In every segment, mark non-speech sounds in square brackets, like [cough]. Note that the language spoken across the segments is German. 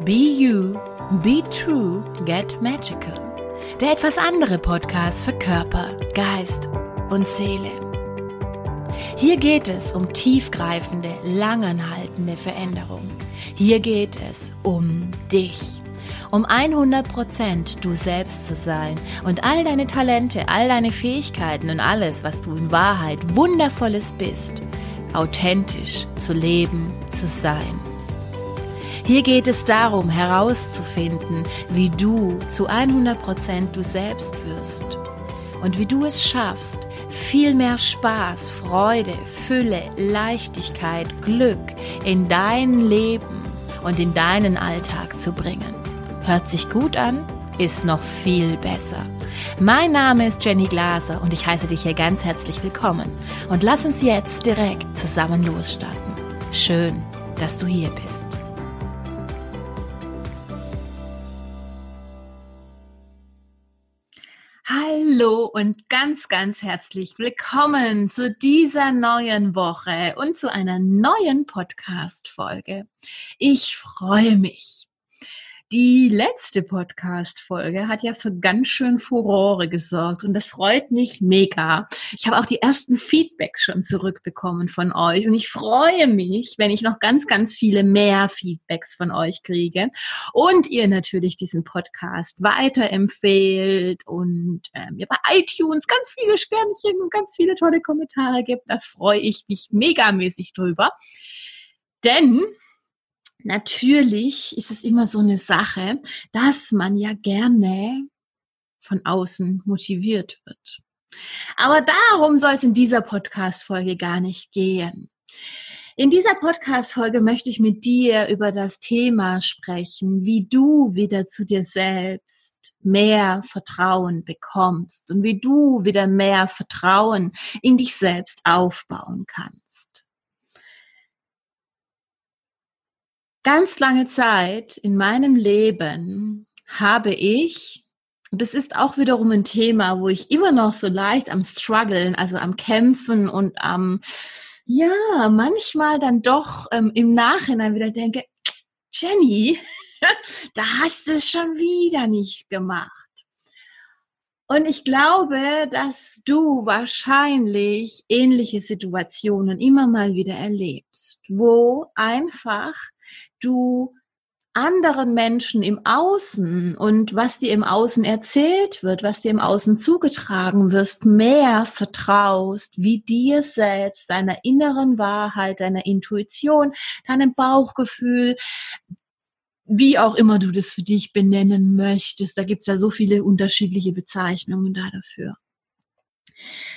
Be You, Be True, Get Magical. Der etwas andere Podcast für Körper, Geist und Seele. Hier geht es um tiefgreifende, langanhaltende Veränderung. Hier geht es um dich. Um 100% du selbst zu sein und all deine Talente, all deine Fähigkeiten und alles, was du in Wahrheit wundervolles bist, authentisch zu leben, zu sein. Hier geht es darum, herauszufinden, wie du zu 100% du selbst wirst und wie du es schaffst, viel mehr Spaß, Freude, Fülle, Leichtigkeit, Glück in dein Leben und in deinen Alltag zu bringen. Hört sich gut an, ist noch viel besser. Mein Name ist Jenny Glaser und ich heiße dich hier ganz herzlich willkommen. Und lass uns jetzt direkt zusammen losstarten. Schön, dass du hier bist. Hallo und ganz, ganz herzlich willkommen zu dieser neuen Woche und zu einer neuen Podcast-Folge. Ich freue mich. Die letzte Podcast-Folge hat ja für ganz schön Furore gesorgt und das freut mich mega. Ich habe auch die ersten Feedbacks schon zurückbekommen von euch und ich freue mich, wenn ich noch ganz, ganz viele mehr Feedbacks von euch kriege und ihr natürlich diesen Podcast weiterempfehlt und ähm, ihr bei iTunes ganz viele Sternchen und ganz viele tolle Kommentare gibt. Da freue ich mich megamäßig drüber. Denn natürlich ist es immer so eine Sache, dass man ja gerne von außen motiviert wird. Aber darum soll es in dieser Podcast-Folge gar nicht gehen. In dieser Podcast-Folge möchte ich mit dir über das Thema sprechen, wie du wieder zu dir selbst mehr Vertrauen bekommst und wie du wieder mehr Vertrauen in dich selbst aufbauen kannst. Ganz lange Zeit in meinem Leben habe ich, und das ist auch wiederum ein Thema, wo ich immer noch so leicht am struggeln, also am kämpfen und am, ja, manchmal dann doch ähm, im Nachhinein wieder denke, Jenny, [laughs] da hast du es schon wieder nicht gemacht. Und ich glaube, dass du wahrscheinlich ähnliche Situationen immer mal wieder erlebst, wo einfach du anderen Menschen im Außen und was dir im Außen erzählt wird, was dir im Außen zugetragen wirst, mehr vertraust, wie dir selbst, deiner inneren Wahrheit, deiner Intuition, deinem Bauchgefühl, wie auch immer du das für dich benennen möchtest. Da gibt's ja so viele unterschiedliche Bezeichnungen da dafür.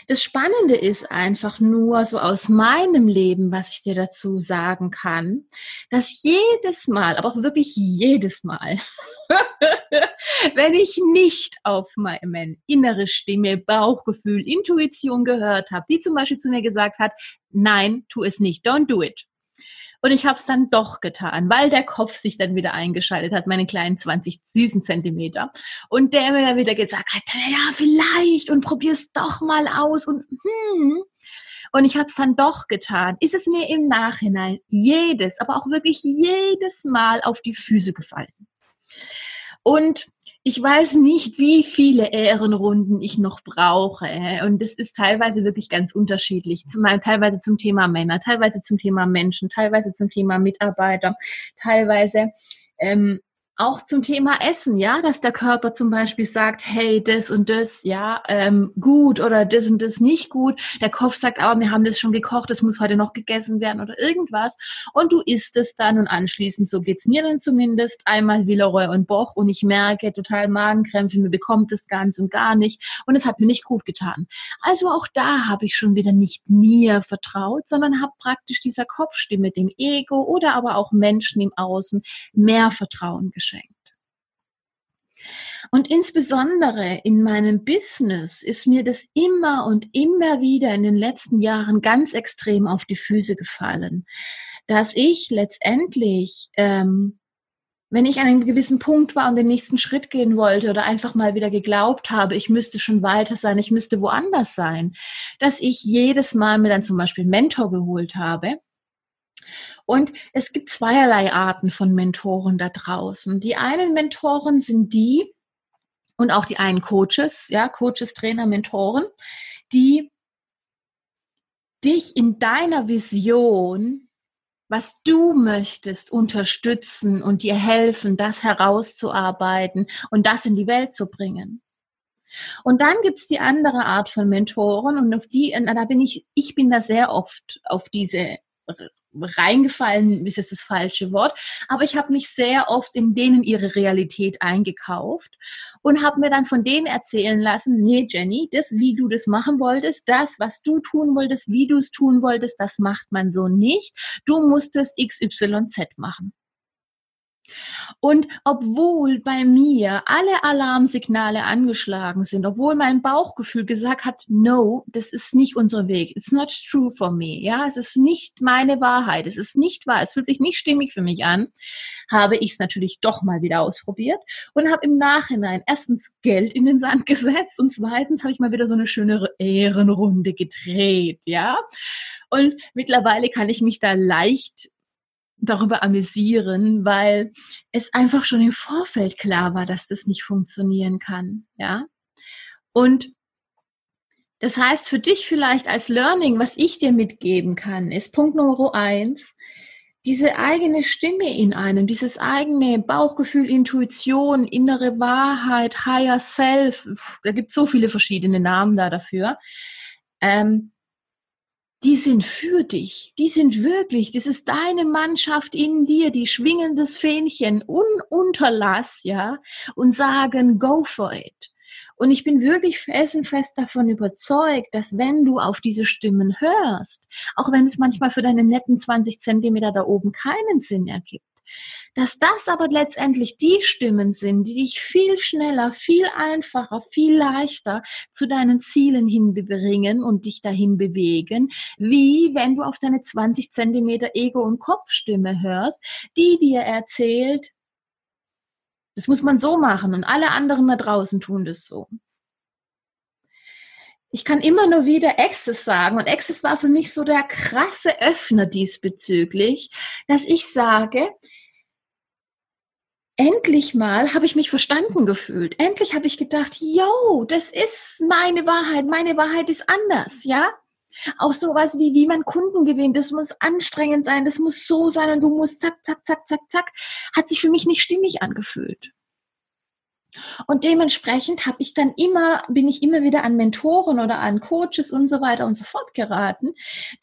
Das Spannende ist einfach nur so aus meinem Leben, was ich dir dazu sagen kann, dass jedes Mal, aber auch wirklich jedes Mal, [laughs] wenn ich nicht auf meine innere Stimme, Bauchgefühl, Intuition gehört habe, die zum Beispiel zu mir gesagt hat, nein, tu es nicht, don't do it. Und ich habe es dann doch getan, weil der Kopf sich dann wieder eingeschaltet hat, meine kleinen 20 süßen Zentimeter. Und der mir dann wieder gesagt hat, ja, vielleicht und probier's doch mal aus und hm. Und ich habe es dann doch getan. Ist es mir im Nachhinein jedes, aber auch wirklich jedes Mal auf die Füße gefallen. Und ich weiß nicht, wie viele Ehrenrunden ich noch brauche. Und das ist teilweise wirklich ganz unterschiedlich. Zum, teilweise zum Thema Männer, teilweise zum Thema Menschen, teilweise zum Thema Mitarbeiter, teilweise ähm, auch zum Thema Essen, ja, dass der Körper zum Beispiel sagt, hey, das und das, ja, ähm, gut oder das und das nicht gut. Der Kopf sagt, aber wir haben das schon gekocht, das muss heute noch gegessen werden oder irgendwas. Und du isst es dann und anschließend, so geht's mir dann zumindest, einmal Villeroy und Boch und ich merke total Magenkrämpfe, mir bekommt es ganz und gar nicht und es hat mir nicht gut getan. Also auch da habe ich schon wieder nicht mir vertraut, sondern habe praktisch dieser Kopfstimme, dem Ego oder aber auch Menschen im Außen mehr Vertrauen geschenkt geschenkt. Und insbesondere in meinem Business ist mir das immer und immer wieder in den letzten Jahren ganz extrem auf die Füße gefallen, dass ich letztendlich, ähm, wenn ich an einem gewissen Punkt war und den nächsten Schritt gehen wollte oder einfach mal wieder geglaubt habe, ich müsste schon weiter sein, ich müsste woanders sein, dass ich jedes Mal mir dann zum Beispiel einen Mentor geholt habe Und es gibt zweierlei Arten von Mentoren da draußen. Die einen Mentoren sind die, und auch die einen Coaches, ja, Coaches, Trainer, Mentoren, die dich in deiner Vision, was du möchtest, unterstützen und dir helfen, das herauszuarbeiten und das in die Welt zu bringen. Und dann gibt's die andere Art von Mentoren und auf die, da bin ich, ich bin da sehr oft auf diese reingefallen ist jetzt das falsche Wort, aber ich habe mich sehr oft in denen ihre Realität eingekauft und habe mir dann von denen erzählen lassen, nee Jenny, das, wie du das machen wolltest, das, was du tun wolltest, wie du es tun wolltest, das macht man so nicht. Du musst es XYZ machen. Und obwohl bei mir alle Alarmsignale angeschlagen sind, obwohl mein Bauchgefühl gesagt hat, no, das ist nicht unser Weg. It's not true for me. Ja, es ist nicht meine Wahrheit. Es ist nicht wahr. Es fühlt sich nicht stimmig für mich an. Habe ich es natürlich doch mal wieder ausprobiert und habe im Nachhinein erstens Geld in den Sand [laughs] gesetzt und zweitens habe ich mal wieder so eine schöne Ehrenrunde gedreht. Ja. Und mittlerweile kann ich mich da leicht darüber amüsieren, weil es einfach schon im Vorfeld klar war, dass das nicht funktionieren kann, ja. Und das heißt für dich vielleicht als Learning, was ich dir mitgeben kann, ist Punkt Nummer eins, diese eigene Stimme in einem, dieses eigene Bauchgefühl, Intuition, innere Wahrheit, Higher Self, da gibt es so viele verschiedene Namen da dafür. Ähm, die sind für dich. Die sind wirklich, das ist deine Mannschaft in dir, die schwingen das Fähnchen ununterlass, ja, und sagen, go for it. Und ich bin wirklich felsenfest davon überzeugt, dass wenn du auf diese Stimmen hörst, auch wenn es manchmal für deine netten 20 Zentimeter da oben keinen Sinn ergibt, dass das aber letztendlich die Stimmen sind, die dich viel schneller, viel einfacher, viel leichter zu deinen Zielen hinbringen und dich dahin bewegen, wie wenn du auf deine 20 Zentimeter Ego- und Kopfstimme hörst, die dir erzählt, das muss man so machen und alle anderen da draußen tun das so. Ich kann immer nur wieder Access sagen und Access war für mich so der krasse Öffner diesbezüglich, dass ich sage, endlich mal habe ich mich verstanden gefühlt. Endlich habe ich gedacht, yo, das ist meine Wahrheit. Meine Wahrheit ist anders, ja? Auch sowas wie, wie man Kunden gewinnt, das muss anstrengend sein, das muss so sein und du musst zack, zack, zack, zack, zack, hat sich für mich nicht stimmig angefühlt. Und dementsprechend habe ich dann immer, bin ich immer wieder an Mentoren oder an Coaches und so weiter und so fort geraten,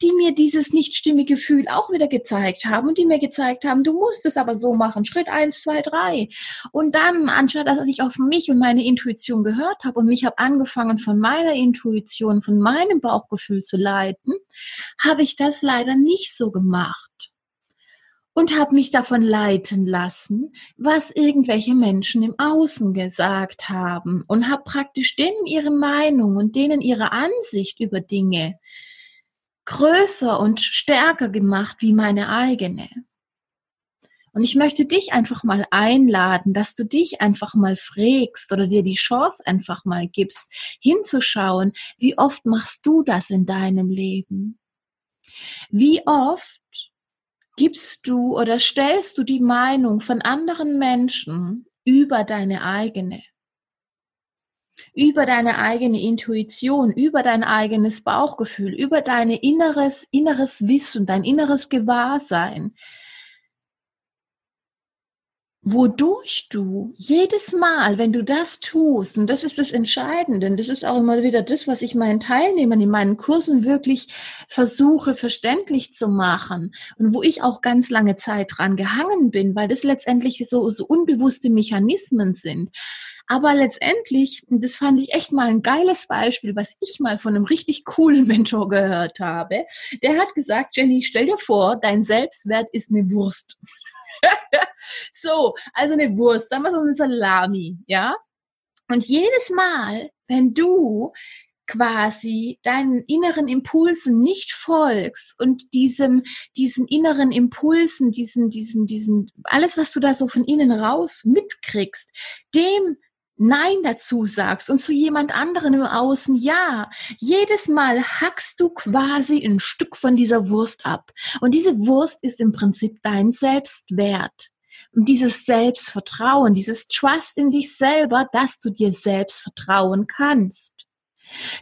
die mir dieses nicht stimmige Gefühl auch wieder gezeigt haben und die mir gezeigt haben, du musst es aber so machen, Schritt eins, zwei, drei. Und dann, anstatt dass ich auf mich und meine Intuition gehört habe und mich habe angefangen von meiner Intuition, von meinem Bauchgefühl zu leiten, habe ich das leider nicht so gemacht und habe mich davon leiten lassen, was irgendwelche Menschen im Außen gesagt haben und habe praktisch denen ihre Meinung und denen ihre Ansicht über Dinge größer und stärker gemacht wie meine eigene. Und ich möchte dich einfach mal einladen, dass du dich einfach mal frägst oder dir die Chance einfach mal gibst, hinzuschauen, wie oft machst du das in deinem Leben? Wie oft gibst du oder stellst du die Meinung von anderen Menschen über deine eigene, über deine eigene Intuition, über dein eigenes Bauchgefühl, über dein inneres, inneres Wissen, dein inneres Gewahrsein, wodurch du jedes Mal, wenn du das tust, und das ist das Entscheidende, das ist auch immer wieder das, was ich meinen Teilnehmern in meinen Kursen wirklich versuche verständlich zu machen und wo ich auch ganz lange Zeit dran gehangen bin, weil das letztendlich so, so unbewusste Mechanismen sind. Aber letztendlich, das fand ich echt mal ein geiles Beispiel, was ich mal von einem richtig coolen [laughs] Mentor gehört habe. Der hat gesagt, Jenny, stell dir vor, dein Selbstwert ist eine Wurst. [laughs] so, also eine Wurst, sagen wir so eine Salami, ja? Und jedes Mal, wenn du quasi deinen inneren Impulsen nicht folgst und diesem, diesen inneren Impulsen, diesen, diesen, diesen, alles, was du da so von innen raus mitkriegst, dem Nein dazu sagst und zu jemand anderen im Außen Ja. Jedes Mal hackst du quasi ein Stück von dieser Wurst ab. Und diese Wurst ist im Prinzip dein Selbstwert. Und dieses Selbstvertrauen, dieses Trust in dich selber, dass du dir selbst vertrauen kannst.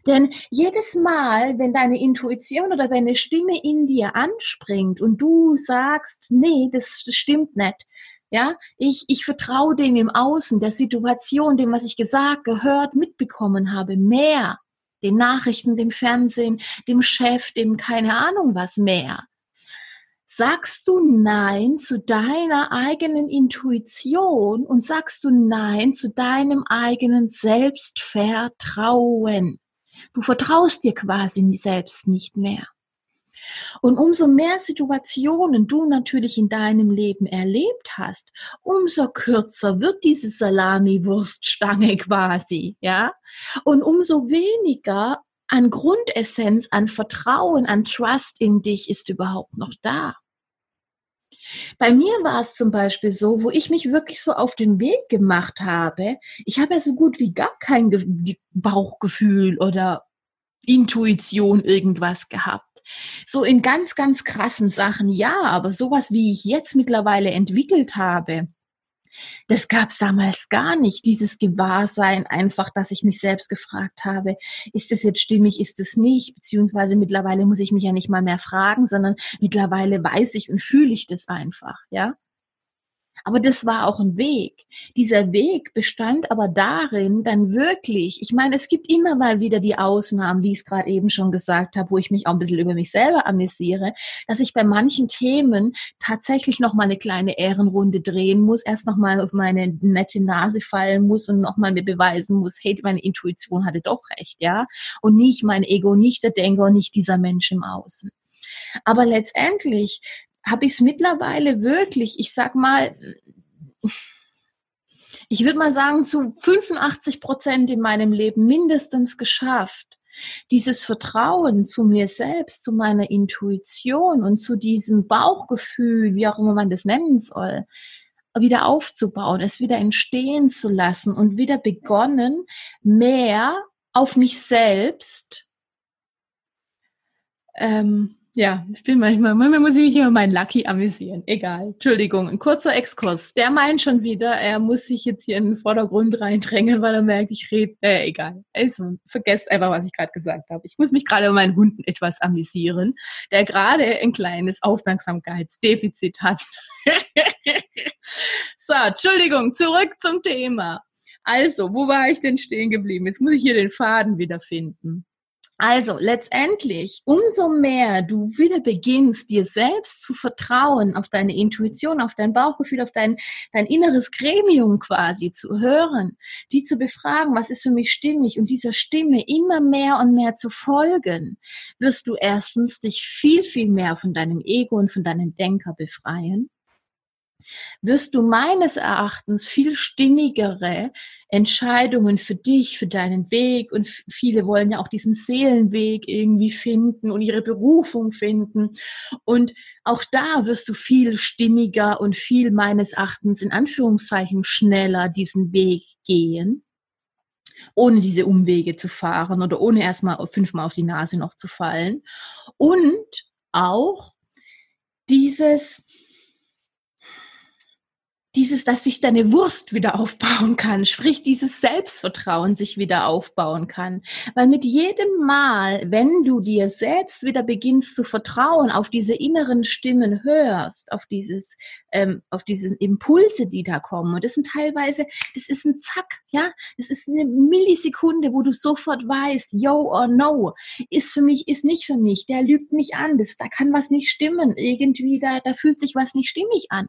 Denn jedes Mal, wenn deine Intuition oder deine Stimme in dir anspringt und du sagst, nee, das, das stimmt nicht, ja, ich, ich vertraue dem im Außen, der Situation, dem, was ich gesagt, gehört, mitbekommen habe, mehr. Den Nachrichten, dem Fernsehen, dem Chef, dem keine Ahnung was mehr. Sagst du Nein zu deiner eigenen Intuition und sagst du Nein zu deinem eigenen Selbstvertrauen. Du vertraust dir quasi selbst nicht mehr. Und umso mehr Situationen du natürlich in deinem Leben erlebt hast, umso kürzer wird diese Salami-Wurststange [laughs] quasi, ja? Und umso weniger an Grundessenz, an Vertrauen, an Trust in dich ist überhaupt noch da. Bei mir war es zum Beispiel so, wo ich mich wirklich so auf den Weg gemacht habe. Ich habe ja so gut wie gar kein Bauchgefühl oder Intuition irgendwas gehabt. So in ganz, ganz krassen Sachen ja, aber sowas, wie ich jetzt mittlerweile entwickelt habe, das gab es damals gar nicht, dieses Gewahrsein einfach, dass ich mich selbst gefragt habe, ist das jetzt stimmig, ist es nicht, beziehungsweise mittlerweile muss ich mich ja nicht mal mehr fragen, sondern mittlerweile weiß ich und fühle ich das einfach, ja. Aber das war auch ein Weg. Dieser Weg bestand aber darin, dann wirklich, ich meine, es gibt immer mal wieder die Ausnahmen, wie ich es gerade eben schon gesagt habe, wo ich mich auch ein bisschen über mich selber amüsiere, dass ich bei manchen Themen tatsächlich noch mal eine kleine Ehrenrunde drehen muss, erst noch mal auf meine nette Nase fallen muss und noch mal mir beweisen muss, hey, meine Intuition hatte doch recht, ja, und nicht mein Ego, nicht der Denker nicht dieser Mensch im Außen. Aber letztendlich habe ich es mittlerweile wirklich, ich sag mal, ich würde mal sagen, zu 85 Prozent in meinem Leben mindestens geschafft, dieses Vertrauen zu mir selbst, zu meiner Intuition und zu diesem Bauchgefühl, wie auch immer man das nennen soll, wieder aufzubauen, es wieder entstehen zu lassen und wieder begonnen, mehr auf mich selbst ähm, ja, ich bin manchmal, manchmal muss ich mich über meinen Lucky amüsieren. Egal. Entschuldigung, ein kurzer Exkurs. Der meint schon wieder, er muss sich jetzt hier in den Vordergrund reindrängen, weil er merkt, ich rede, äh, egal. Also, vergesst einfach, was ich gerade gesagt habe. Ich muss mich gerade über meinen Hunden etwas amüsieren, der gerade ein kleines Aufmerksamkeitsdefizit hat. [laughs] so, Entschuldigung, zurück zum Thema. Also, wo war ich denn stehen geblieben? Jetzt muss ich hier den Faden wiederfinden. Also letztendlich, umso mehr du wieder beginnst, dir selbst zu vertrauen, auf deine Intuition, auf dein Bauchgefühl, auf dein, dein inneres Gremium quasi zu hören, die zu befragen, was ist für mich stimmig und dieser Stimme immer mehr und mehr zu folgen, wirst du erstens dich viel, viel mehr von deinem Ego und von deinem Denker befreien wirst du meines Erachtens viel stimmigere Entscheidungen für dich, für deinen Weg und viele wollen ja auch diesen Seelenweg irgendwie finden und ihre Berufung finden und auch da wirst du viel stimmiger und viel meines Erachtens in Anführungszeichen schneller diesen Weg gehen ohne diese Umwege zu fahren oder ohne erstmal fünfmal auf die Nase noch zu fallen. Und auch dieses, dieses, dass sich deine Wurst wieder aufbauen kann, sprich dieses Selbstvertrauen sich wieder aufbauen kann. Weil mit jedem Mal, wenn du dir selbst wieder beginnst zu vertrauen, auf diese inneren Stimmen hörst, auf dieses, ähm, auf diese Impulse, die da kommen, und das sind teilweise, das ist ein Zack, ja, das ist eine Millisekunde, wo du sofort weißt, yo or no, ist für mich, ist nicht für mich, der lügt mich an, das, da kann was nicht stimmen, irgendwie, da, da fühlt sich was nicht stimmig an.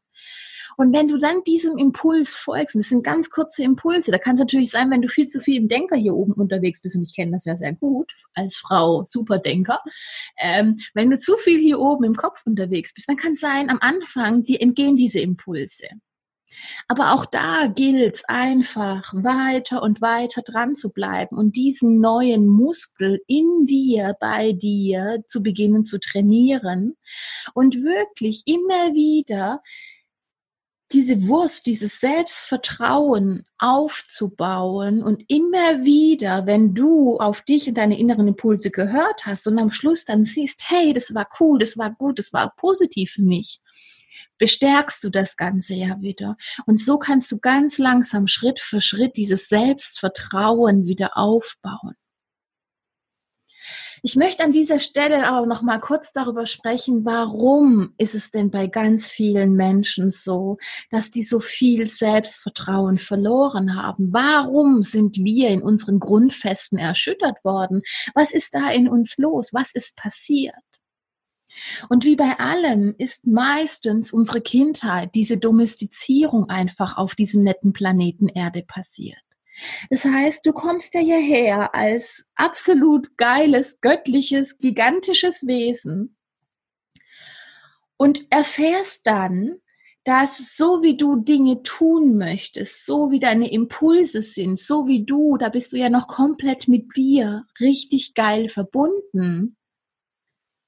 Und wenn du dann diesem Impuls folgst, und das sind ganz kurze Impulse, da kann es natürlich sein, wenn du viel zu viel im Denker hier oben unterwegs bist, und ich kenne das ja sehr gut als Frau, Superdenker, ähm, wenn du zu viel hier oben im Kopf unterwegs bist, dann kann es sein, am Anfang dir entgehen diese Impulse. Aber auch da gilt es einfach weiter und weiter dran zu bleiben und diesen neuen Muskel in dir, bei dir zu beginnen zu trainieren und wirklich immer wieder diese Wurst, dieses Selbstvertrauen aufzubauen und immer wieder, wenn du auf dich und deine inneren Impulse gehört hast und am Schluss dann siehst, hey, das war cool, das war gut, das war positiv für mich, bestärkst du das Ganze ja wieder. Und so kannst du ganz langsam Schritt für Schritt dieses Selbstvertrauen wieder aufbauen. Ich möchte an dieser Stelle aber noch mal kurz darüber sprechen, warum ist es denn bei ganz vielen Menschen so, dass die so viel Selbstvertrauen verloren haben? Warum sind wir in unseren Grundfesten erschüttert worden? Was ist da in uns los? Was ist passiert? Und wie bei allem ist meistens unsere Kindheit, diese Domestizierung einfach auf diesem netten Planeten Erde passiert. Das heißt, du kommst ja hierher als absolut geiles, göttliches, gigantisches Wesen und erfährst dann, dass so wie du Dinge tun möchtest, so wie deine Impulse sind, so wie du, da bist du ja noch komplett mit dir richtig geil verbunden,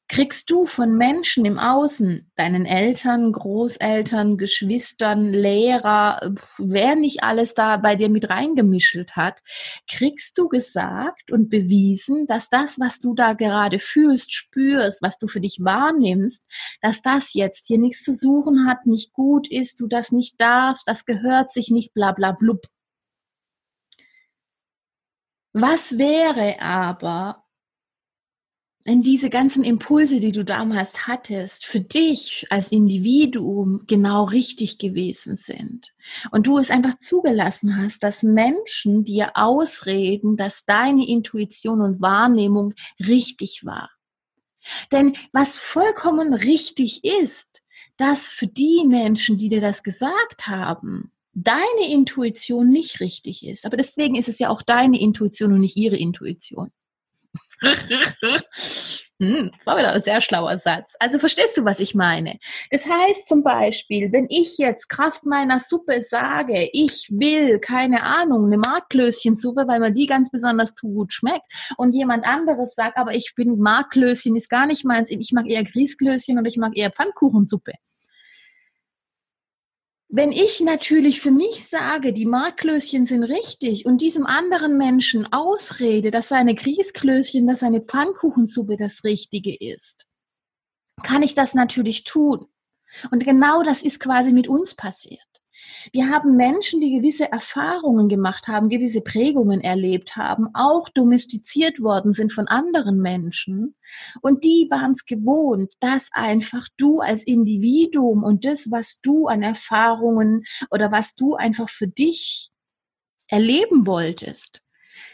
kriegst du von Menschen im Außen, deinen Eltern, Großeltern, Geschwistern, Lehrer, wer nicht alles da bei dir mit reingemischelt hat, kriegst du gesagt und bewiesen, dass das, was du da gerade fühlst, spürst, was du für dich wahrnimmst, dass das jetzt hier nichts zu suchen hat, nicht gut ist, du das nicht darfst, das gehört sich nicht, bla bla blub. Was wäre aber, wenn diese ganzen Impulse, die du damals hattest, für dich als Individuum genau richtig gewesen sind und du es einfach zugelassen hast, dass Menschen dir ausreden, dass deine Intuition und Wahrnehmung richtig war. Denn was vollkommen richtig ist, dass für die Menschen, die dir das gesagt haben, deine Intuition nicht richtig ist. Aber deswegen ist es ja auch deine Intuition und nicht ihre Intuition. [laughs] Hm, war wieder ein sehr schlauer Satz. Also verstehst du, was ich meine? Das heißt zum Beispiel, wenn ich jetzt Kraft meiner Suppe sage, ich will, keine Ahnung, eine Marklöschensuppe, weil mir die ganz besonders gut schmeckt und jemand anderes sagt, aber ich bin Marklöschen ist gar nicht meins, ich mag eher Grießklößchen oder ich mag eher Pfannkuchensuppe. Wenn ich natürlich für mich sage, die Marklöschen sind richtig und diesem anderen Menschen ausrede, dass seine Grießklößchen, dass seine Pfannkuchensuppe das Richtige ist, kann ich das natürlich tun. Und genau das ist quasi mit uns passiert. Wir haben Menschen, die gewisse Erfahrungen gemacht haben, gewisse Prägungen erlebt haben, auch domestiziert worden sind von anderen Menschen. Und die waren es gewohnt, dass einfach du als Individuum und das, was du an Erfahrungen oder was du einfach für dich erleben wolltest,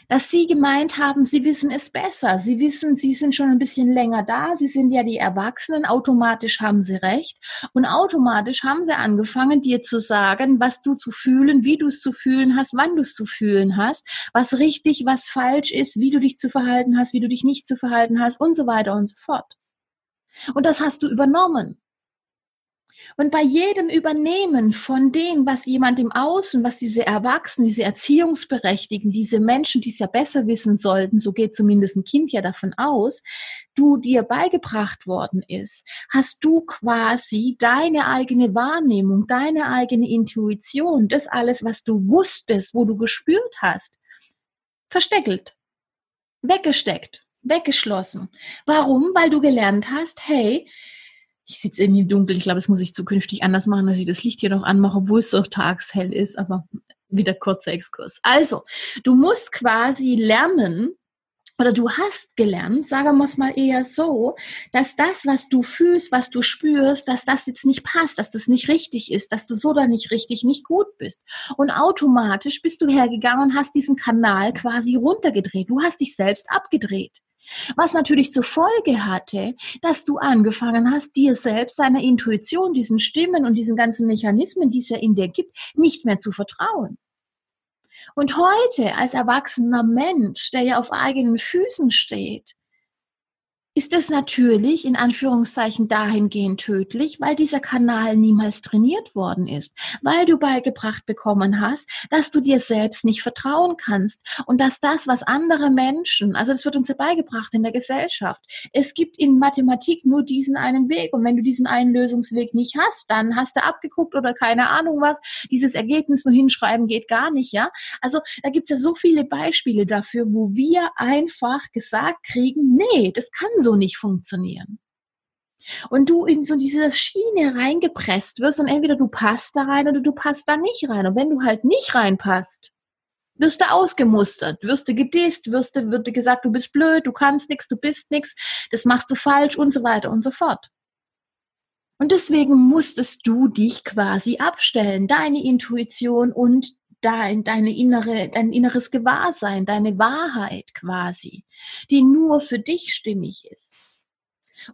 dass sie gemeint haben, sie wissen es besser. Sie wissen, sie sind schon ein bisschen länger da. Sie sind ja die Erwachsenen. Automatisch haben sie recht. Und automatisch haben sie angefangen, dir zu sagen, was du zu fühlen, wie du es zu fühlen hast, wann du es zu fühlen hast, was richtig, was falsch ist, wie du dich zu verhalten hast, wie du dich nicht zu verhalten hast und so weiter und so fort. Und das hast du übernommen. Und bei jedem Übernehmen von dem, was jemand im Außen, was diese Erwachsenen, diese Erziehungsberechtigten, diese Menschen, die es ja besser wissen sollten, so geht zumindest ein Kind ja davon aus, du dir beigebracht worden ist, hast du quasi deine eigene Wahrnehmung, deine eigene Intuition, das alles, was du wusstest, wo du gespürt hast, versteckelt, weggesteckt, weggeschlossen. Warum? Weil du gelernt hast, hey, ich sitze irgendwie im Dunkeln. Ich glaube, das muss ich zukünftig anders machen, dass ich das Licht hier noch anmache, obwohl es doch tagshell ist. Aber wieder kurzer Exkurs. Also, du musst quasi lernen, oder du hast gelernt, sagen wir es mal eher so, dass das, was du fühlst, was du spürst, dass das jetzt nicht passt, dass das nicht richtig ist, dass du so da nicht richtig, nicht gut bist. Und automatisch bist du hergegangen und hast diesen Kanal quasi runtergedreht. Du hast dich selbst abgedreht. Was natürlich zur Folge hatte, dass du angefangen hast, dir selbst, deiner Intuition, diesen Stimmen und diesen ganzen Mechanismen, die es ja in dir gibt, nicht mehr zu vertrauen. Und heute als erwachsener Mensch, der ja auf eigenen Füßen steht, ist es natürlich in Anführungszeichen dahingehend tödlich, weil dieser Kanal niemals trainiert worden ist, weil du beigebracht bekommen hast, dass du dir selbst nicht vertrauen kannst und dass das, was andere Menschen, also das wird uns ja beigebracht in der Gesellschaft, es gibt in Mathematik nur diesen einen Weg und wenn du diesen einen Lösungsweg nicht hast, dann hast du abgeguckt oder keine Ahnung was, dieses Ergebnis nur hinschreiben geht gar nicht, ja. Also da gibt's ja so viele Beispiele dafür, wo wir einfach gesagt kriegen, nee, das kann so nicht funktionieren. Und du in so diese Schiene reingepresst wirst und entweder du passt da rein oder du passt da nicht rein. Und wenn du halt nicht reinpasst, wirst du ausgemustert, wirst du gedisst, wirst du, wird gesagt, du bist blöd, du kannst nichts, du bist nichts, das machst du falsch und so weiter und so fort. Und deswegen musstest du dich quasi abstellen, deine Intuition und dein, deine innere, dein inneres Gewahrsein, deine Wahrheit quasi, die nur für dich stimmig ist.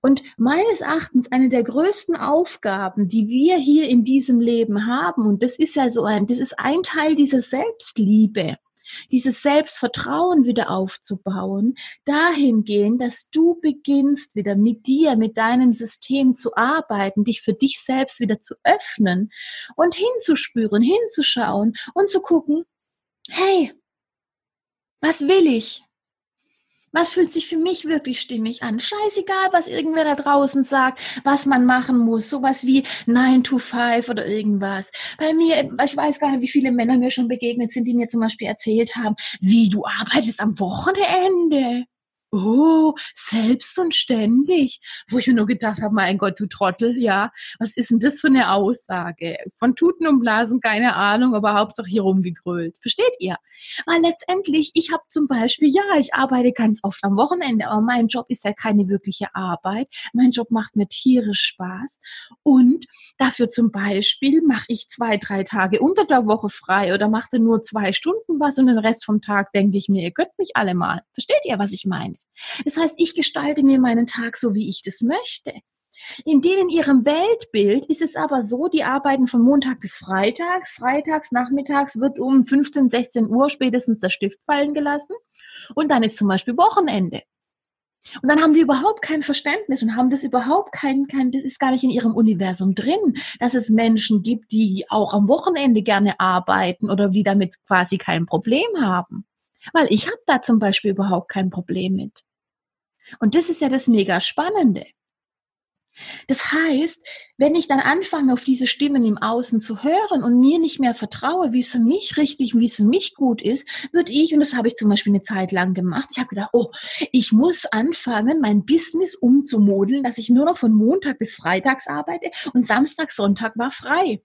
Und meines Erachtens eine der größten Aufgaben, die wir hier in diesem Leben haben, und das ist ja so ein, das ist ein Teil dieser Selbstliebe, dieses Selbstvertrauen wieder aufzubauen, dahingehend, dass du beginnst wieder mit dir, mit deinem System zu arbeiten, dich für dich selbst wieder zu öffnen und hinzuspüren, hinzuschauen und zu gucken, hey, was will ich? Was fühlt sich für mich wirklich stimmig an? Scheißegal, was irgendwer da draußen sagt, was man machen muss. Sowas wie 9 to 5 oder irgendwas. Bei mir, ich weiß gar nicht, wie viele Männer mir schon begegnet sind, die mir zum Beispiel erzählt haben, wie du arbeitest am Wochenende. Oh, selbst und ständig. Wo ich mir nur gedacht habe, mein Gott, du Trottel, ja, was ist denn das für eine Aussage? Von Tuten und Blasen keine Ahnung, aber Hauptsache hier rumgegrölt. Versteht ihr? Weil letztendlich, ich habe zum Beispiel, ja, ich arbeite ganz oft am Wochenende, aber mein Job ist ja keine wirkliche Arbeit. Mein Job macht mir tierisch Spaß. Und dafür zum Beispiel mache ich zwei, drei Tage unter der Woche frei oder mache nur zwei Stunden was und den Rest vom Tag denke ich mir, ihr könnt mich alle mal. Versteht ihr, was ich meine? Das heißt, ich gestalte mir meinen Tag so, wie ich das möchte. In denen ihrem Weltbild ist es aber so, die arbeiten von Montag bis Freitags. Freitags, nachmittags wird um 15, 16 Uhr spätestens der Stift fallen gelassen. Und dann ist zum Beispiel Wochenende. Und dann haben die überhaupt kein Verständnis und haben das überhaupt kein, kein, das ist gar nicht in ihrem Universum drin, dass es Menschen gibt, die auch am Wochenende gerne arbeiten oder die damit quasi kein Problem haben. Weil ich habe da zum Beispiel überhaupt kein Problem mit. Und das ist ja das mega Spannende. Das heißt, wenn ich dann anfange, auf diese Stimmen im Außen zu hören und mir nicht mehr vertraue, wie es für mich richtig, wie es für mich gut ist, würde ich, und das habe ich zum Beispiel eine Zeit lang gemacht, ich habe gedacht, oh, ich muss anfangen, mein Business umzumodeln, dass ich nur noch von Montag bis Freitags arbeite und Samstag, Sonntag war frei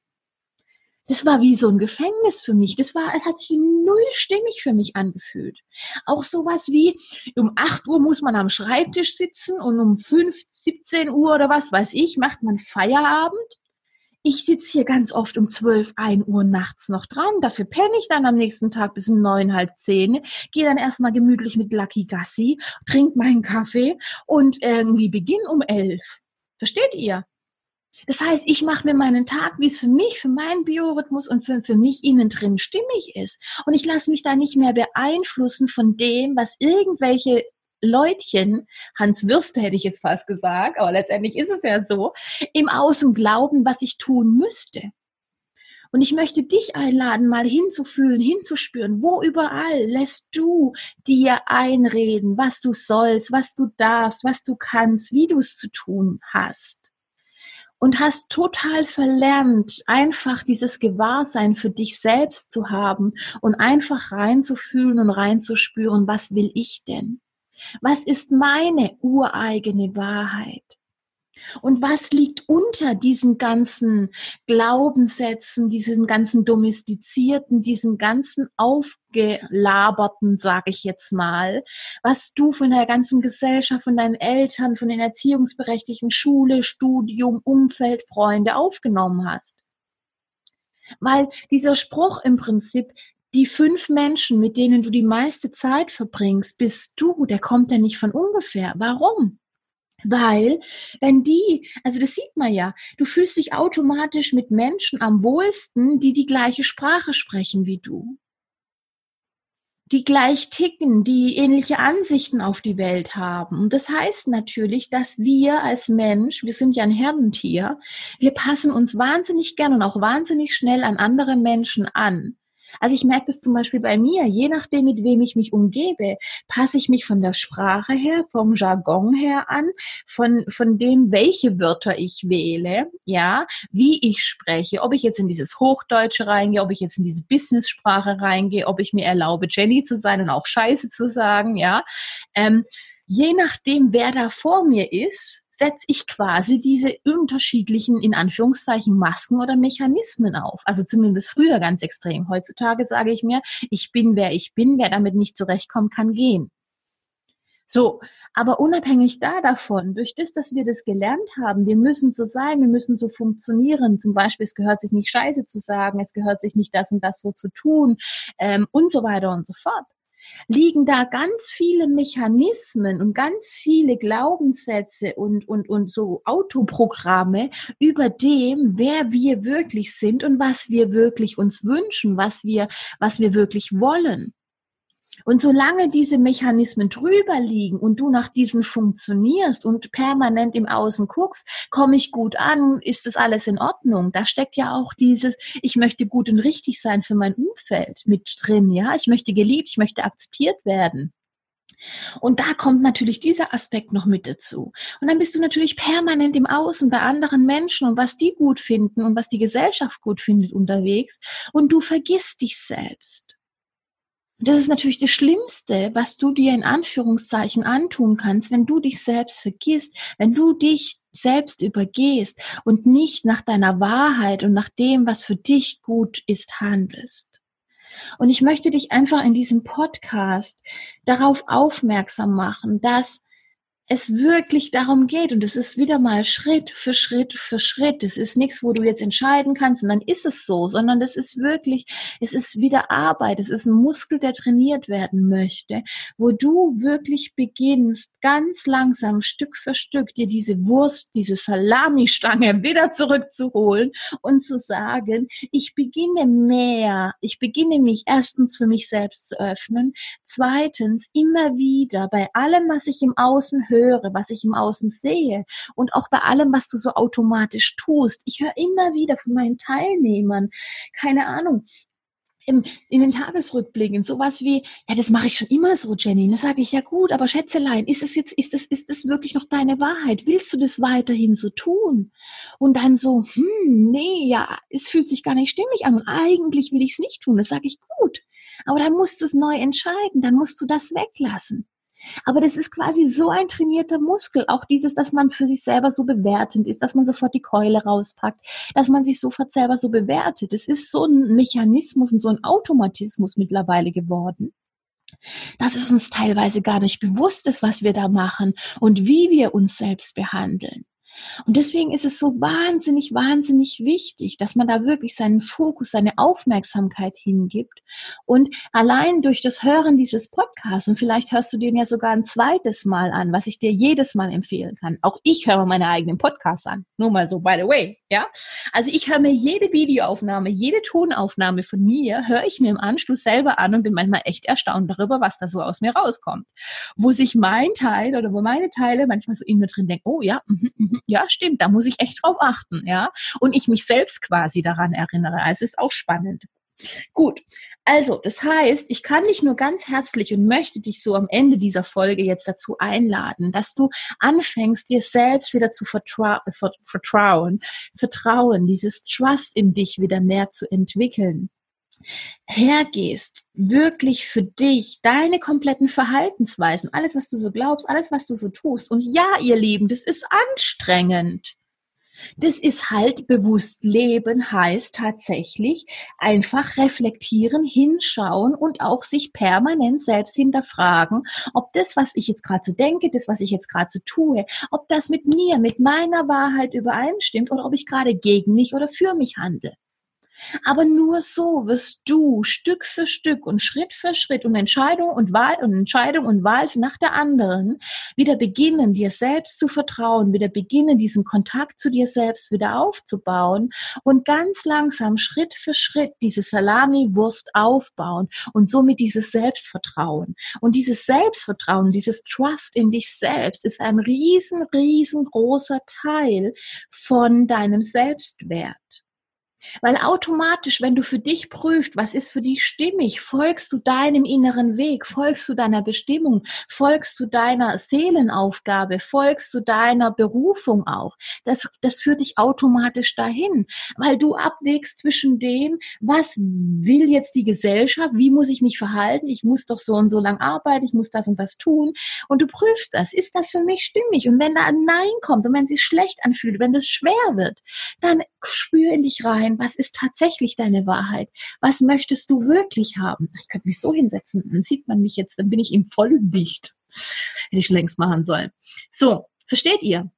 das war wie so ein Gefängnis für mich. Das war, es hat sich nullstimmig für mich angefühlt. Auch sowas wie, um 8 Uhr muss man am Schreibtisch sitzen und um 5, 17 Uhr oder was weiß ich, macht man Feierabend. Ich sitze hier ganz oft um 12, 1 Uhr nachts noch dran. Dafür penne ich dann am nächsten Tag bis um neun, halb zehn. Gehe dann erstmal gemütlich mit Lucky Gassi, trink meinen Kaffee und irgendwie beginn um elf. Versteht ihr? Das heißt, ich mache mir meinen Tag, wie es für mich, für meinen Biorhythmus und für, für mich innen drin stimmig ist. Und ich lasse mich da nicht mehr beeinflussen von dem, was irgendwelche Leutchen, Hans Würste hätte ich jetzt fast gesagt, aber letztendlich ist es ja so, im Außen glauben, was ich tun müsste. Und ich möchte dich einladen, mal hinzufühlen, hinzuspüren, wo überall lässt du dir einreden, was du sollst, was du darfst, was du kannst, wie du es zu tun hast und hast total verlernt, einfach dieses Gewahrsein für dich selbst zu haben und einfach reinzufühlen und reinzuspüren, was will ich denn? Was ist meine ureigene Wahrheit? Und was liegt unter diesen ganzen Glaubenssätzen, diesen ganzen domestizierten, diesen ganzen aufgelaberten, sage ich jetzt mal, was du von der ganzen Gesellschaft, von deinen Eltern, von den Erziehungsberechtigten, Schule, Studium, Umfeld, Freunde aufgenommen hast? Weil dieser Spruch im Prinzip, die fünf Menschen, mit denen du die meiste Zeit verbringst, bist du, der kommt ja nicht von ungefähr. Warum? Weil, wenn die, also das sieht man ja, du fühlst dich automatisch mit Menschen am wohlsten, die die gleiche Sprache sprechen wie du. die gleich ticken, die ähnliche Ansichten auf die Welt haben. Und das heißt natürlich, dass wir als Mensch, wir sind ja ein Herdentier, wir passen uns wahnsinnig gern und auch wahnsinnig schnell an andere Menschen an. Also ich merke das zum Beispiel bei mir, je nachdem, mit wem ich mich umgebe, passe ich mich von der Sprache her, vom Jargon her an, von, von dem, welche Wörter ich wähle, ja, wie ich spreche, ob ich jetzt in dieses Hochdeutsche reingehe, ob ich jetzt in diese Business-Sprache reingehe, ob ich mir erlaube, Jenny zu sein und auch Scheiße zu sagen, ja. Ähm, je nachdem, wer da vor mir ist, setze ich quasi diese unterschiedlichen, in Anführungszeichen, Masken oder Mechanismen auf. Also zumindest früher ganz extrem. Heutzutage sage ich mir, ich bin, wer ich bin, wer damit nicht zurechtkommt, kann gehen. So, aber unabhängig da davon, durch das, dass wir das gelernt haben, wir müssen so sein, wir müssen so funktionieren. Zum Beispiel, es gehört sich nicht Scheiße zu sagen, es gehört sich nicht das und das so zu tun ähm, und so weiter und so fort liegen da ganz viele Mechanismen und ganz viele Glaubenssätze und, und, und so Autoprogramme über dem, wer wir wirklich sind und was wir wirklich uns wünschen, was wir, was wir wirklich wollen. Und solange diese Mechanismen drüber liegen und du nach diesen funktionierst und permanent im Außen guckst, komme ich gut an, ist das alles in Ordnung? Da steckt ja auch dieses, ich möchte gut und richtig sein für mein Umfeld mit drin, ja? Ich möchte geliebt, ich möchte akzeptiert werden. Und da kommt natürlich dieser Aspekt noch mit dazu. Und dann bist du natürlich permanent im Außen bei anderen Menschen und was die gut finden und was die Gesellschaft gut findet unterwegs und du vergisst dich selbst. Und das ist natürlich das Schlimmste, was du dir in Anführungszeichen antun kannst, wenn du dich selbst vergisst, wenn du dich selbst übergehst und nicht nach deiner Wahrheit und nach dem, was für dich gut ist, handelst. Und ich möchte dich einfach in diesem Podcast darauf aufmerksam machen, dass es wirklich darum geht, und es ist wieder mal Schritt für Schritt für Schritt. Es ist nichts, wo du jetzt entscheiden kannst und dann ist es so, sondern das ist wirklich, es ist wieder Arbeit. Es ist ein Muskel, der trainiert werden möchte, wo du wirklich beginnst, ganz langsam, Stück für Stück, dir diese Wurst, diese Salamistange [laughs] wieder zurückzuholen und zu sagen, ich beginne mehr, ich beginne mich erstens für mich selbst zu öffnen, zweitens immer wieder bei allem, was ich im Außen höre, höre, was ich im Außen sehe und auch bei allem, was du so automatisch tust. Ich höre immer wieder von meinen Teilnehmern, keine Ahnung, im, in den Tagesrückblicken sowas wie, ja, das mache ich schon immer so, Jenny. Da sage ich, ja gut, aber Schätzelein, ist es jetzt, ist das, ist das wirklich noch deine Wahrheit? Willst du das weiterhin so tun? Und dann so, hm, nee, ja, es fühlt sich gar nicht stimmig an und eigentlich will ich es nicht tun. Das sage ich gut. Aber dann musst du es neu entscheiden, dann musst du das weglassen. Aber das ist quasi so ein trainierter Muskel. Auch dieses, dass man für sich selber so bewertend ist, dass man sofort die Keule rauspackt, dass man sich sofort selber so bewertet. Es ist so ein Mechanismus und so ein Automatismus mittlerweile geworden dass es uns teilweise gar nicht bewusst ist, was wir da machen und wie wir uns selbst behandeln. Und deswegen ist es so wahnsinnig, wahnsinnig wichtig, dass man da wirklich seinen Fokus, seine Aufmerksamkeit hingibt. Und allein durch das Hören dieses Podcasts, und vielleicht hörst du den ja sogar ein zweites Mal an, was ich dir jedes Mal empfehlen kann. Auch ich höre meine eigenen Podcasts an. Nur mal so, by the way, ja. Also ich höre mir jede Videoaufnahme, jede Tonaufnahme von mir, höre ich mir im Anschluss selber an und bin manchmal echt erstaunt darüber, was da so aus mir rauskommt. Wo sich mein Teil oder wo meine Teile manchmal so in mir drin denken, oh ja, mh, mh, ja, stimmt, da muss ich echt drauf achten, ja. Und ich mich selbst quasi daran erinnere. Also ist auch spannend. Gut, also das heißt, ich kann dich nur ganz herzlich und möchte dich so am Ende dieser Folge jetzt dazu einladen, dass du anfängst, dir selbst wieder zu vertrau vertrauen, vertrauen, dieses Trust in dich wieder mehr zu entwickeln hergehst, wirklich für dich, deine kompletten Verhaltensweisen, alles, was du so glaubst, alles, was du so tust. Und ja, ihr Lieben, das ist anstrengend. Das ist halt bewusst leben, heißt tatsächlich einfach reflektieren, hinschauen und auch sich permanent selbst hinterfragen, ob das, was ich jetzt gerade so denke, das, was ich jetzt gerade so tue, ob das mit mir, mit meiner Wahrheit übereinstimmt oder ob ich gerade gegen mich oder für mich handle. Aber nur so wirst du Stück für Stück und Schritt für Schritt und Entscheidung und Wahl und Entscheidung und Wahl nach der anderen wieder beginnen, dir selbst zu vertrauen, wieder beginnen, diesen Kontakt zu dir selbst wieder aufzubauen und ganz langsam Schritt für Schritt diese Salami-Wurst aufbauen und somit dieses Selbstvertrauen. Und dieses Selbstvertrauen, dieses Trust in dich selbst ist ein riesen, riesengroßer Teil von deinem Selbstwert. Weil automatisch, wenn du für dich prüfst, was ist für dich stimmig, folgst du deinem inneren Weg, folgst du deiner Bestimmung, folgst du deiner Seelenaufgabe, folgst du deiner Berufung auch. Das, das führt dich automatisch dahin, weil du abwägst zwischen dem, was will jetzt die Gesellschaft, wie muss ich mich verhalten, ich muss doch so und so lang arbeiten, ich muss das und das tun und du prüfst das, ist das für mich stimmig? Und wenn da ein Nein kommt und wenn es sich schlecht anfühlt, wenn das schwer wird, dann spür in dich rein, was ist tatsächlich deine Wahrheit? Was möchtest du wirklich haben? Ich könnte mich so hinsetzen, dann sieht man mich jetzt, dann bin ich im vollen Licht. Hätte ich längst machen sollen. So, versteht ihr?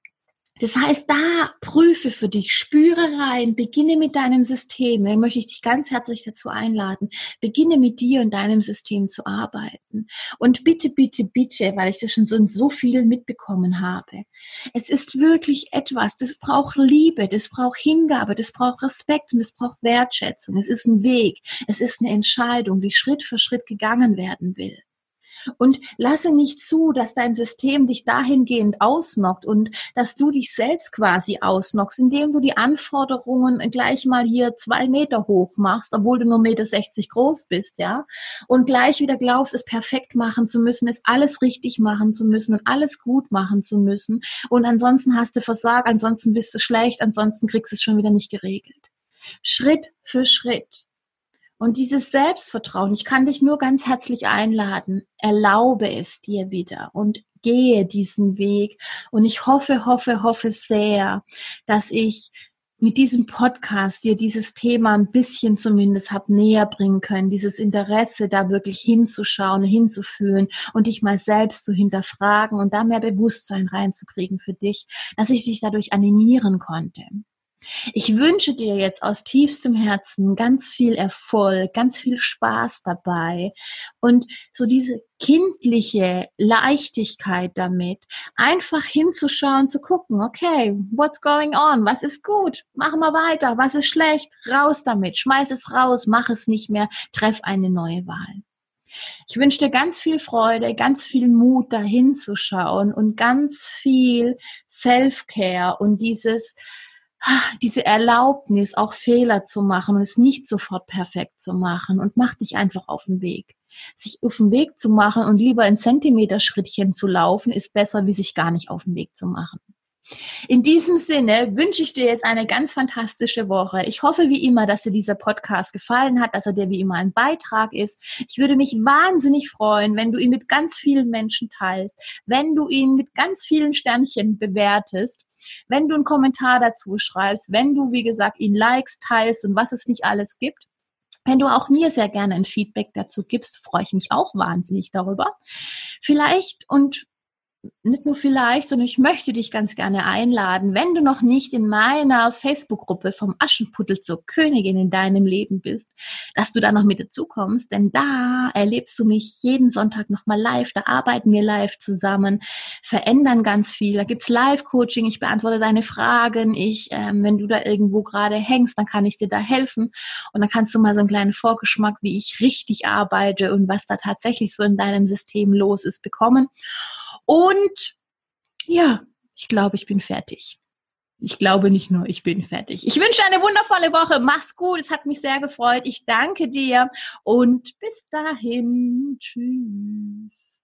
Das heißt, da prüfe für dich, spüre rein, beginne mit deinem System. Da möchte ich dich ganz herzlich dazu einladen. Beginne mit dir und deinem System zu arbeiten. Und bitte, bitte, bitte, weil ich das schon so, so viel mitbekommen habe. Es ist wirklich etwas, das braucht Liebe, das braucht Hingabe, das braucht Respekt und das braucht Wertschätzung. Es ist ein Weg, es ist eine Entscheidung, die Schritt für Schritt gegangen werden will. Und lasse nicht zu, dass dein System dich dahingehend ausnockt und dass du dich selbst quasi ausnockst, indem du die Anforderungen gleich mal hier zwei Meter hoch machst, obwohl du nur Meter 60 groß bist, ja. Und gleich wieder glaubst, es perfekt machen zu müssen, es alles richtig machen zu müssen und alles gut machen zu müssen. Und ansonsten hast du Versag, ansonsten bist du schlecht, ansonsten kriegst du es schon wieder nicht geregelt. Schritt für Schritt und dieses Selbstvertrauen, ich kann dich nur ganz herzlich einladen, erlaube es dir wieder und gehe diesen Weg. Und ich hoffe, hoffe, hoffe sehr, dass ich mit diesem Podcast dir dieses Thema ein bisschen zumindest hab näher bringen können, dieses Interesse da wirklich hinzuschauen, hinzufühlen und dich mal selbst zu hinterfragen und da mehr Bewusstsein reinzukriegen für dich, dass ich dich dadurch animieren konnte. Ich wünsche dir jetzt aus tiefstem Herzen ganz viel Erfolg, ganz viel Spaß dabei und so diese kindliche Leichtigkeit damit, einfach hinzuschauen, zu gucken, okay, what's going on? Was ist gut? Machen wir weiter. Was ist schlecht? Raus damit. Schmeiß es raus. Mach es nicht mehr. Treff eine neue Wahl. Ich wünsche dir ganz viel Freude, ganz viel Mut, da hinzuschauen und ganz viel Self-Care und dieses, diese Erlaubnis, auch Fehler zu machen und es nicht sofort perfekt zu machen und mach dich einfach auf den Weg. Sich auf den Weg zu machen und lieber ein Zentimeter-Schrittchen zu laufen, ist besser, wie sich gar nicht auf den Weg zu machen. In diesem Sinne wünsche ich dir jetzt eine ganz fantastische Woche. Ich hoffe wie immer, dass dir dieser Podcast gefallen hat, dass er dir wie immer ein Beitrag ist. Ich würde mich wahnsinnig freuen, wenn du ihn mit ganz vielen Menschen teilst, wenn du ihn mit ganz vielen Sternchen bewertest, wenn du einen Kommentar dazu schreibst, wenn du, wie gesagt, ihn likes, teilst und was es nicht alles gibt. Wenn du auch mir sehr gerne ein Feedback dazu gibst, freue ich mich auch wahnsinnig darüber. Vielleicht und nicht nur vielleicht, sondern ich möchte dich ganz gerne einladen, wenn du noch nicht in meiner Facebook-Gruppe vom Aschenputtel zur Königin in deinem Leben bist, dass du da noch mit dazu kommst, denn da erlebst du mich jeden Sonntag nochmal live, da arbeiten wir live zusammen, verändern ganz viel, da gibt's Live-Coaching, ich beantworte deine Fragen, ich, ähm, wenn du da irgendwo gerade hängst, dann kann ich dir da helfen. Und dann kannst du mal so einen kleinen Vorgeschmack, wie ich richtig arbeite und was da tatsächlich so in deinem System los ist, bekommen. Und ja, ich glaube, ich bin fertig. Ich glaube nicht nur, ich bin fertig. Ich wünsche eine wundervolle Woche. Mach's gut. Es hat mich sehr gefreut. Ich danke dir und bis dahin. Tschüss.